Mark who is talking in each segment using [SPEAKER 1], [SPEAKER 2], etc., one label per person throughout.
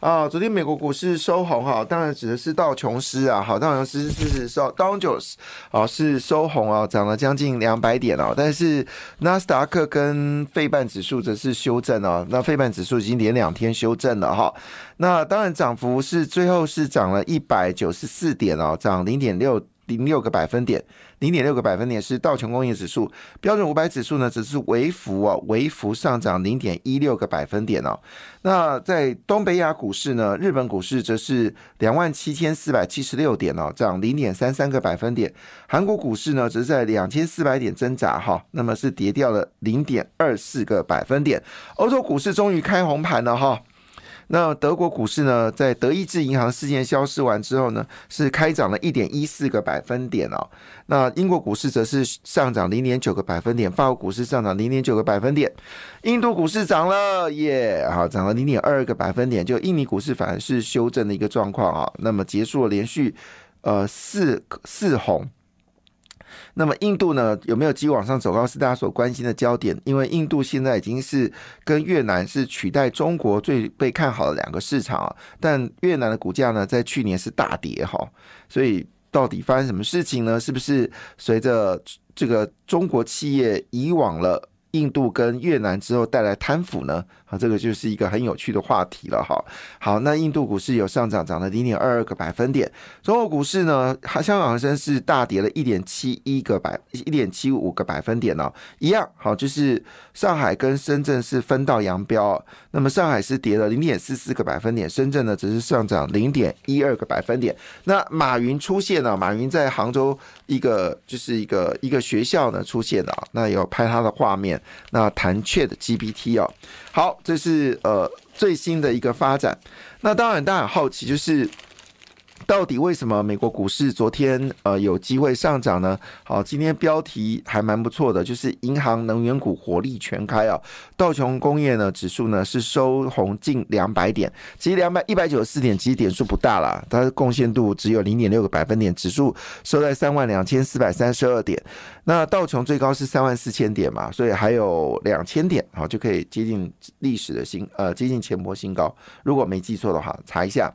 [SPEAKER 1] 啊，昨天美国股市收红哈，当然指的是道琼斯啊，好，道琼斯是收道琼斯啊是收红啊，涨了将近两百点哦，但是纳斯达克跟费半指数则是修正哦，那费半指数已经连两天修正了哈，那当然涨幅是最后是涨了一百九十四点哦，涨零点六。零六个百分点，零点六个百分点是道琼工业指数，标准五百指数呢只是微幅哦，微幅上涨零点一六个百分点哦。那在东北亚股市呢，日本股市则是两万七千四百七十六点哦，涨零点三三个百分点。韩国股市呢，则是在两千四百点挣扎哈，那么是跌掉了零点二四个百分点。欧洲股市终于开红盘了哈。那德国股市呢，在德意志银行事件消失完之后呢，是开涨了一点一四个百分点哦。那英国股市则是上涨零点九个百分点，法国股市上涨零点九个百分点，印度股市涨了耶，好涨了零点二个百分点。就印尼股市反而是修正的一个状况啊。那么结束了连续呃四四红。那么印度呢有没有继续往上走高是大家所关心的焦点，因为印度现在已经是跟越南是取代中国最被看好的两个市场啊，但越南的股价呢在去年是大跌哈，所以到底发生什么事情呢？是不是随着这个中国企业以往了印度跟越南之后带来贪腐呢？啊，这个就是一个很有趣的话题了哈。好，那印度股市有上涨，涨了零点二二个百分点。中国股市呢，香港恒生是大跌了一点七一个百一点七五个百分点哦，一样好，就是上海跟深圳是分道扬镳。那么上海是跌了零点四四个百分点，深圳呢只是上涨零点一二个百分点。那马云出现了，马云在杭州一个就是一个一个学校呢出现了，那有拍他的画面，那谈 Chat GPT 哦。好，这是呃最新的一个发展。那当然，大家很好奇，就是到底为什么美国股市昨天呃有机会上涨呢？好，今天标题还蛮不错的，就是银行、能源股火力全开啊。道琼工业呢指数呢是收红近两百点，其实两百一百九十四点，其实点数不大啦，它的贡献度只有零点六个百分点，指数收在三万两千四百三十二点。那道琼最高是三万四千点嘛，所以还有两千点，好就可以接近历史的新呃接近前波新高。如果没记错的话，查一下。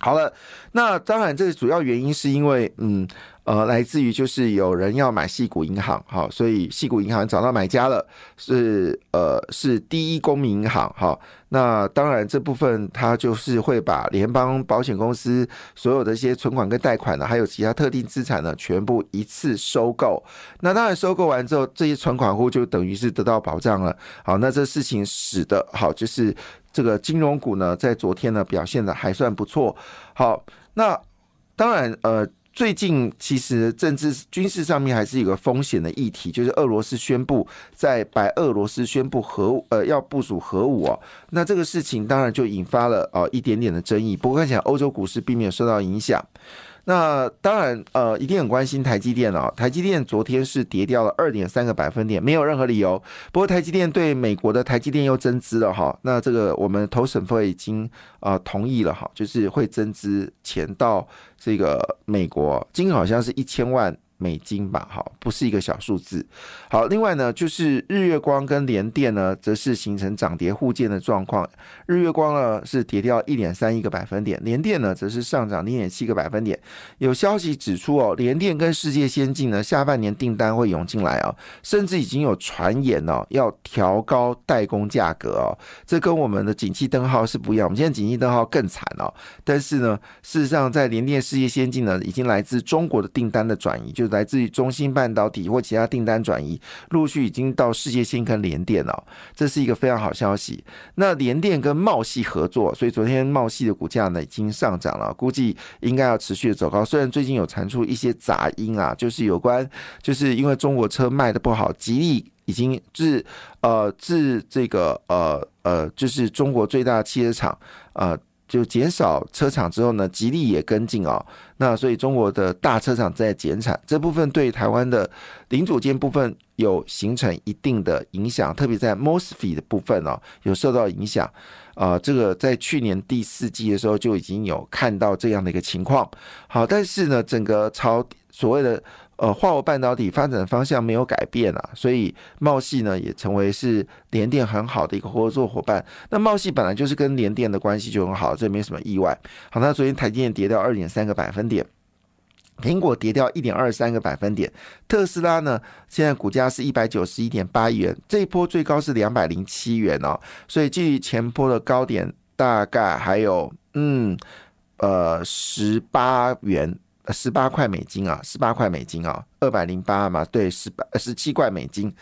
[SPEAKER 1] 好了，那当然这主要原因是因为嗯。呃，来自于就是有人要买细股银行，好，所以细股银行找到买家了，是呃是第一公民银行，好，那当然这部分它就是会把联邦保险公司所有的一些存款跟贷款呢，还有其他特定资产呢，全部一次收购。那当然收购完之后，这些存款户就等于是得到保障了。好，那这事情使得好就是这个金融股呢，在昨天呢表现的还算不错。好，那当然呃。最近其实政治军事上面还是有个风险的议题，就是俄罗斯宣布在白俄罗斯宣布核呃要部署核武哦，那这个事情当然就引发了呃一点点的争议。不过看起来欧洲股市并没有受到影响。那当然，呃，一定很关心台积电哦。台积电昨天是跌掉了二点三个百分点，没有任何理由。不过台积电对美国的台积电又增资了哈。那这个我们投审会已经啊同意了哈，就是会增资钱到这个美国，金额好像是一千万。美金吧，好，不是一个小数字。好，另外呢，就是日月光跟联电呢，则是形成涨跌互见的状况。日月光呢是跌掉一点三一个百分点，联电呢则是上涨零点七个百分点。有消息指出哦，联电跟世界先进呢，下半年订单会涌进来啊，甚至已经有传言哦，要调高代工价格哦。这跟我们的景气灯号是不一样，我们现在景气灯号更惨哦。但是呢，事实上在联电、世界先进呢，已经来自中国的订单的转移就。来自于中芯半导体或其他订单转移，陆续已经到世界先跟联电了，这是一个非常好消息。那联电跟茂系合作，所以昨天茂系的股价呢已经上涨了，估计应该要持续的走高。虽然最近有传出一些杂音啊，就是有关，就是因为中国车卖的不好，吉利已经自呃自这个呃呃，就是中国最大汽车厂呃。就减少车厂之后呢，吉利也跟进哦。那所以中国的大车厂在减产，这部分对台湾的零组件部分有形成一定的影响，特别在 mosfet 的部分哦，有受到影响。啊，这个在去年第四季的时候就已经有看到这样的一个情况。好，但是呢，整个朝所谓的呃化合半导体发展方向没有改变啊，所以茂系呢也成为是联电很好的一个合作伙伴。那茂系本来就是跟联电的关系就很好，这没什么意外。好，那昨天台积电跌掉二点三个百分点。苹果跌掉一点二三个百分点，特斯拉呢，现在股价是一百九十一点八元，这一波最高是两百零七元哦，所以距离前波的高点大概还有嗯呃十八元，十八块美金啊，十八块美金啊，二百零八嘛，对，十八十七块美金。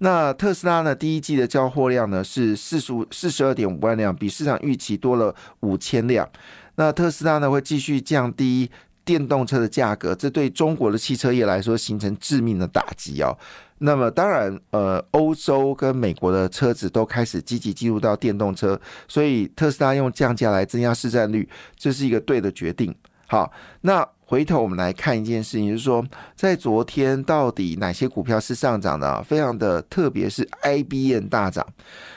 [SPEAKER 1] 那特斯拉呢，第一季的交货量呢是四十五四十二点五万辆，比市场预期多了五千辆。那特斯拉呢会继续降低。电动车的价格，这对中国的汽车业来说形成致命的打击哦。那么当然，呃，欧洲跟美国的车子都开始积极进入到电动车，所以特斯拉用降价来增加市占率，这是一个对的决定。好，那回头我们来看一件事情，就是说，在昨天到底哪些股票是上涨的？非常的特别，是 IBM 大涨。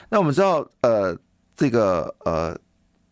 [SPEAKER 1] 那我们知道，呃，这个呃，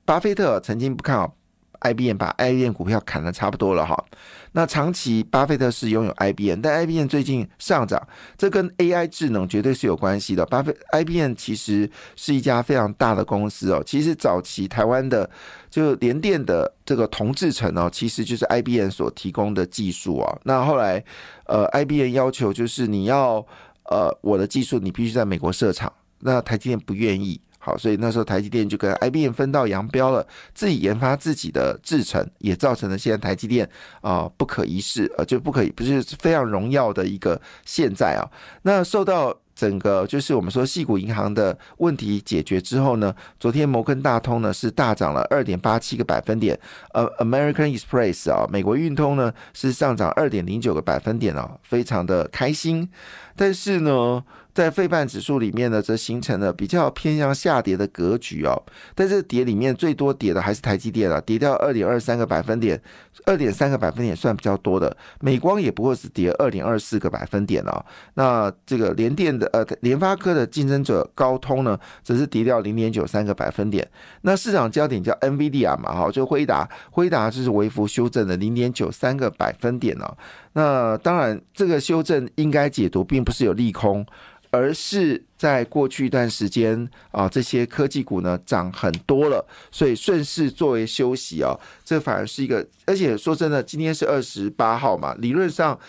[SPEAKER 1] 巴菲特曾经不看好。IBM 把 IBM 股票砍的差不多了哈，那长期巴菲特是拥有 IBM，但 IBM 最近上涨，这跟 AI 智能绝对是有关系的。巴菲 IBM 其实是一家非常大的公司哦，其实早期台湾的就联电的这个同制程哦，其实就是 IBM 所提供的技术啊。那后来呃，IBM 要求就是你要呃我的技术你必须在美国设厂，那台积电不愿意。好，所以那时候台积电就跟 IBM 分道扬镳了，自己研发自己的制程，也造成了现在台积电啊不可一世，呃，就不可以，不是非常荣耀的一个现在啊。那受到整个就是我们说细股银行的问题解决之后呢，昨天摩根大通呢是大涨了二点八七个百分点，呃，American Express 啊，美国运通呢是上涨二点零九个百分点哦，非常的开心，但是呢。在费半指数里面呢，则形成了比较偏向下跌的格局哦。但是跌里面最多跌的还是台积电了，跌掉二点二三个百分点，二点三个百分点算比较多的。美光也不过是跌二点二四个百分点哦。那这个联电的呃联发科的竞争者高通呢，则是跌掉零点九三个百分点。那市场焦点叫 NVDR 嘛，哈，就辉达，辉达就是微幅修正的零点九三个百分点哦。那当然，这个修正应该解读并不是有利空。而是在过去一段时间啊，这些科技股呢涨很多了，所以顺势作为休息啊，这反而是一个。而且说真的，今天是二十八号嘛，理论上，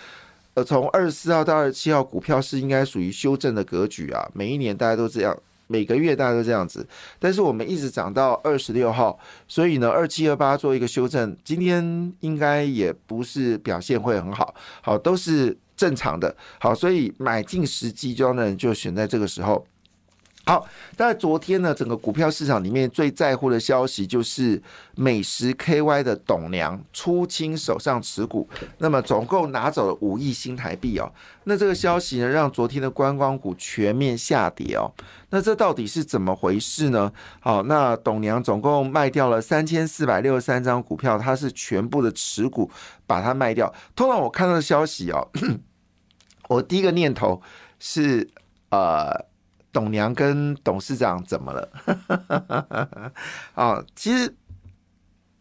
[SPEAKER 1] 呃，从二十四号到二十七号，股票是应该属于修正的格局啊。每一年大家都这样，每个月大概都这样子。但是我们一直涨到二十六号，所以呢，二七二八做一个修正，今天应该也不是表现会很好，好都是。正常的，好，所以买进时机就呢就选在这个时候。好，在昨天呢，整个股票市场里面最在乎的消息就是美食 KY 的董娘出清手上持股，那么总共拿走了五亿新台币哦。那这个消息呢，让昨天的观光股全面下跌哦。那这到底是怎么回事呢？好，那董娘总共卖掉了三千四百六十三张股票，它是全部的持股把它卖掉。通常我看到的消息哦。我第一个念头是，呃，董娘跟董事长怎么了？啊，其实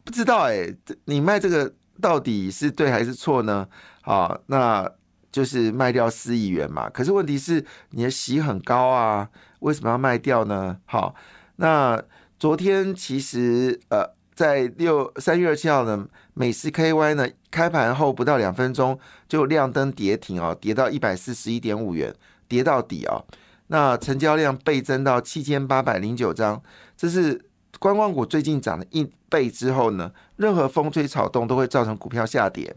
[SPEAKER 1] 不知道哎，你卖这个到底是对还是错呢？啊，那就是卖掉四亿元嘛。可是问题是你的息很高啊，为什么要卖掉呢？好，那昨天其实呃。在六三月二七号呢，美食 KY 呢开盘后不到两分钟就亮灯跌停哦，跌到一百四十一点五元，跌到底哦。那成交量倍增到七千八百零九张，这是观光股最近涨了一倍之后呢，任何风吹草动都会造成股票下跌。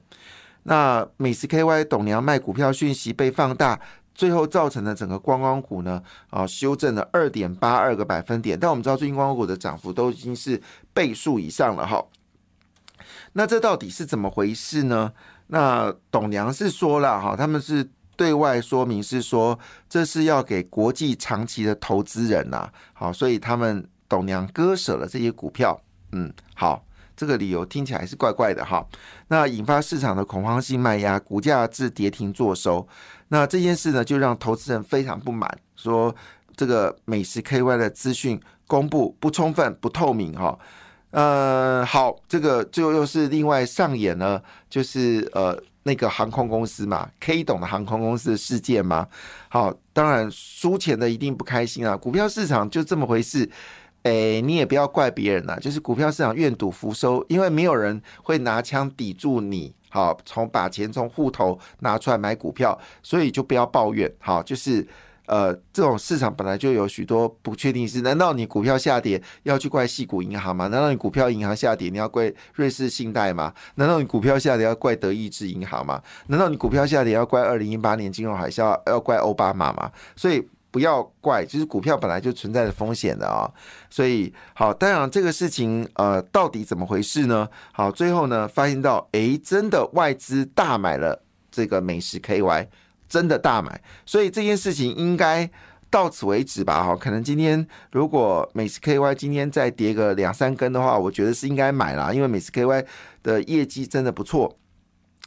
[SPEAKER 1] 那美食 KY 董娘卖股票讯息被放大。最后造成的整个观光股呢，啊，修正了二点八二个百分点。但我们知道最近观光股的涨幅都已经是倍数以上了哈。那这到底是怎么回事呢？那董娘是说了哈，他们是对外说明是说，这是要给国际长期的投资人呐，好，所以他们董娘割舍了这些股票。嗯，好，这个理由听起来是怪怪的哈。那引发市场的恐慌性卖压，股价至跌停做收。那这件事呢，就让投资人非常不满，说这个美食 KY 的资讯公布不充分、不透明哈。呃，好，这个就又是另外上演了，就是呃那个航空公司嘛可以懂的航空公司的事件吗。好，当然输钱的一定不开心啊，股票市场就这么回事。哎，你也不要怪别人呐，就是股票市场愿赌服输，因为没有人会拿枪抵住你。好，从把钱从户头拿出来买股票，所以就不要抱怨。好，就是。呃，这种市场本来就有许多不确定性。难道你股票下跌要去怪细股银行吗？难道你股票银行下跌你要怪瑞士信贷吗？难道你股票下跌要怪德意志银行吗？难道你股票下跌要怪二零一八年金融海啸要怪奥巴马吗？所以不要怪，就是股票本来就存在着风险的啊。所以好，当然这个事情呃，到底怎么回事呢？好，最后呢发现到，诶，真的外资大买了这个美食 KY。真的大买，所以这件事情应该到此为止吧？哈，可能今天如果美食 KY 今天再跌个两三根的话，我觉得是应该买了，因为美食 KY 的业绩真的不错。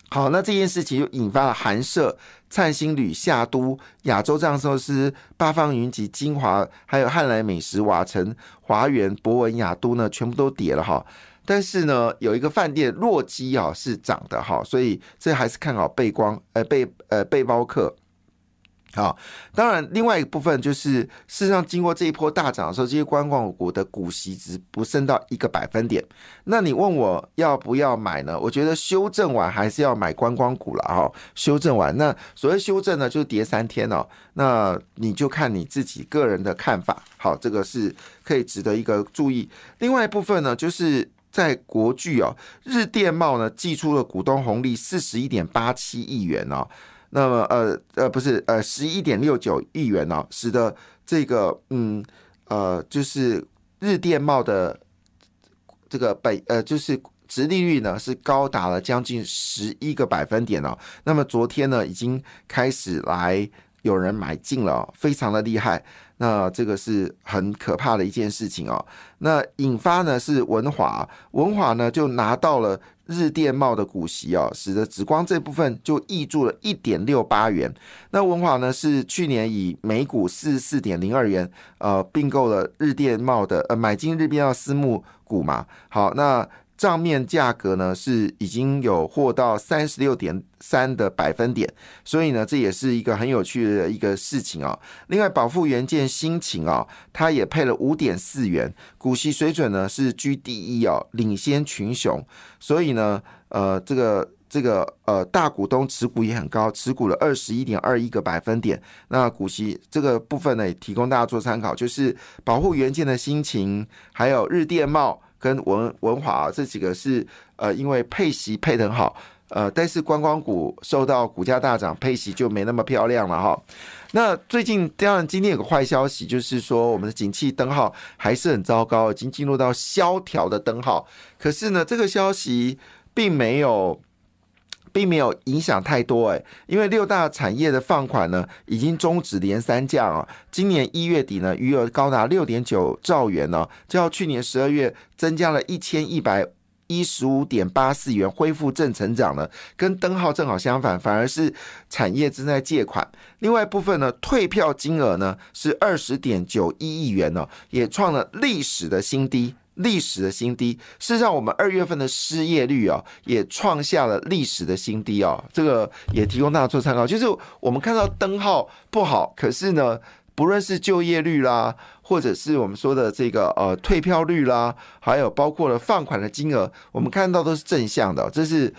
[SPEAKER 1] 好，那这件事情就引发了韩社、灿星旅、夏都、亚洲藏寿司、八方云集、金华，还有汉来美食、瓦城、华源、博文、雅都呢，全部都跌了哈。但是呢，有一个饭店洛基啊是涨的哈，所以这还是看好背光呃背呃背包客。好，当然另外一部分就是，事实上经过这一波大涨的时候，这些观光股的股息值不升到一个百分点。那你问我要不要买呢？我觉得修正完还是要买观光股了哈。修正完，那所谓修正呢，就是跌三天哦。那你就看你自己个人的看法。好，这个是可以值得一个注意。另外一部分呢，就是。在国巨哦，日电贸呢寄出了股东红利四十一点八七亿元哦，那么呃呃不是呃十一点六九亿元哦，使得这个嗯呃就是日电贸的这个北呃就是殖利率呢是高达了将近十一个百分点哦，那么昨天呢已经开始来有人买进了，非常的厉害。那这个是很可怕的一件事情哦。那引发呢是文华，文华呢就拿到了日电贸的股息哦，使得紫光这部分就溢注了一点六八元。那文华呢是去年以每股四十四点零二元呃并购了日电贸的呃买进日电贸私募股嘛。好，那。账面价格呢是已经有获到三十六点三的百分点，所以呢这也是一个很有趣的一个事情啊。另外，保富元件新情啊，它也配了五点四元，股息水准呢是居第一哦，领先群雄。所以呢，呃，这个这个呃大股东持股也很高，持股了二十一点二一个百分点。那股息这个部分呢，也提供大家做参考，就是保护元件的心情，还有日电贸。跟文文华这几个是呃，因为配息配得很好，呃，但是观光股受到股价大涨，配息就没那么漂亮了哈。那最近当然今天有个坏消息，就是说我们的景气灯号还是很糟糕，已经进入到萧条的灯号。可是呢，这个消息并没有。并没有影响太多诶，因为六大产业的放款呢已经终止连三降啊，今年一月底呢余额高达六点九兆元呢，较去年十二月增加了一千一百一十五点八四元，恢复正成长了，跟灯号正好相反，反而是产业正在借款。另外一部分呢，退票金额呢是二十点九一亿元呢，也创了历史的新低。历史的新低。事实上，我们二月份的失业率啊，也创下了历史的新低啊。这个也提供大家做参考。就是我们看到灯号不好，可是呢，不论是就业率啦，或者是我们说的这个呃退票率啦，还有包括了放款的金额，我们看到都是正向的。这是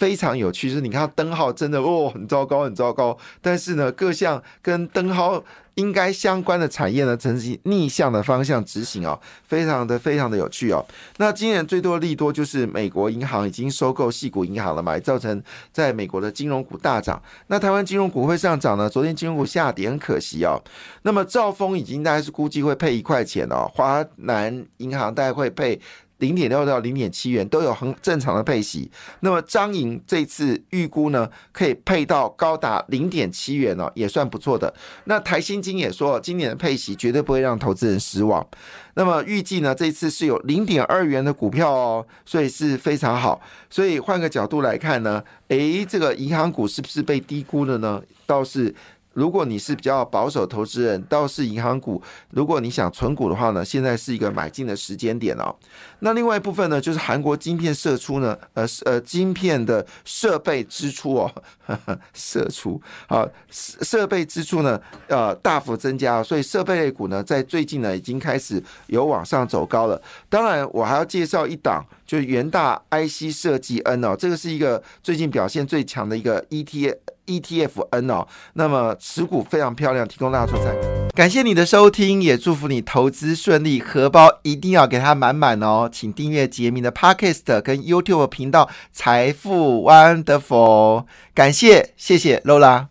[SPEAKER 1] 非常有趣。就是你看灯号真的哦很糟糕，很糟糕。但是呢，各项跟灯号。应该相关的产业呢，呈现逆向的方向执行哦，非常的非常的有趣哦。那今年最多利多就是美国银行已经收购系股银行了嘛，造成在美国的金融股大涨。那台湾金融股会上涨呢？昨天金融股下跌，很可惜哦。那么兆丰已经大概是估计会配一块钱哦，华南银行大概会配零点六到零点七元，都有很正常的配息。那么张营这次预估呢，可以配到高达零点七元哦，也算不错的。那台新金也说，今年的配息绝对不会让投资人失望。那么预计呢，这次是有零点二元的股票哦，所以是非常好。所以换个角度来看呢，诶，这个银行股是不是被低估了呢？倒是。如果你是比较保守投资人，倒是银行股。如果你想存股的话呢，现在是一个买进的时间点哦。那另外一部分呢，就是韩国晶片射出呢，呃呃，晶片的设备支出哦，射出啊，设备支出呢，呃，大幅增加，所以设备类股呢，在最近呢，已经开始有往上走高了。当然，我还要介绍一档，就是元大 IC 设计 N 哦，这个是一个最近表现最强的一个 ETF。ETF N 哦，那么持股非常漂亮，提供大家做参考。感谢你的收听，也祝福你投资顺利，荷包一定要给它满满哦。请订阅杰明的 Podcast 跟 YouTube 频道财富 Wonderful。感谢，谢谢 Lola。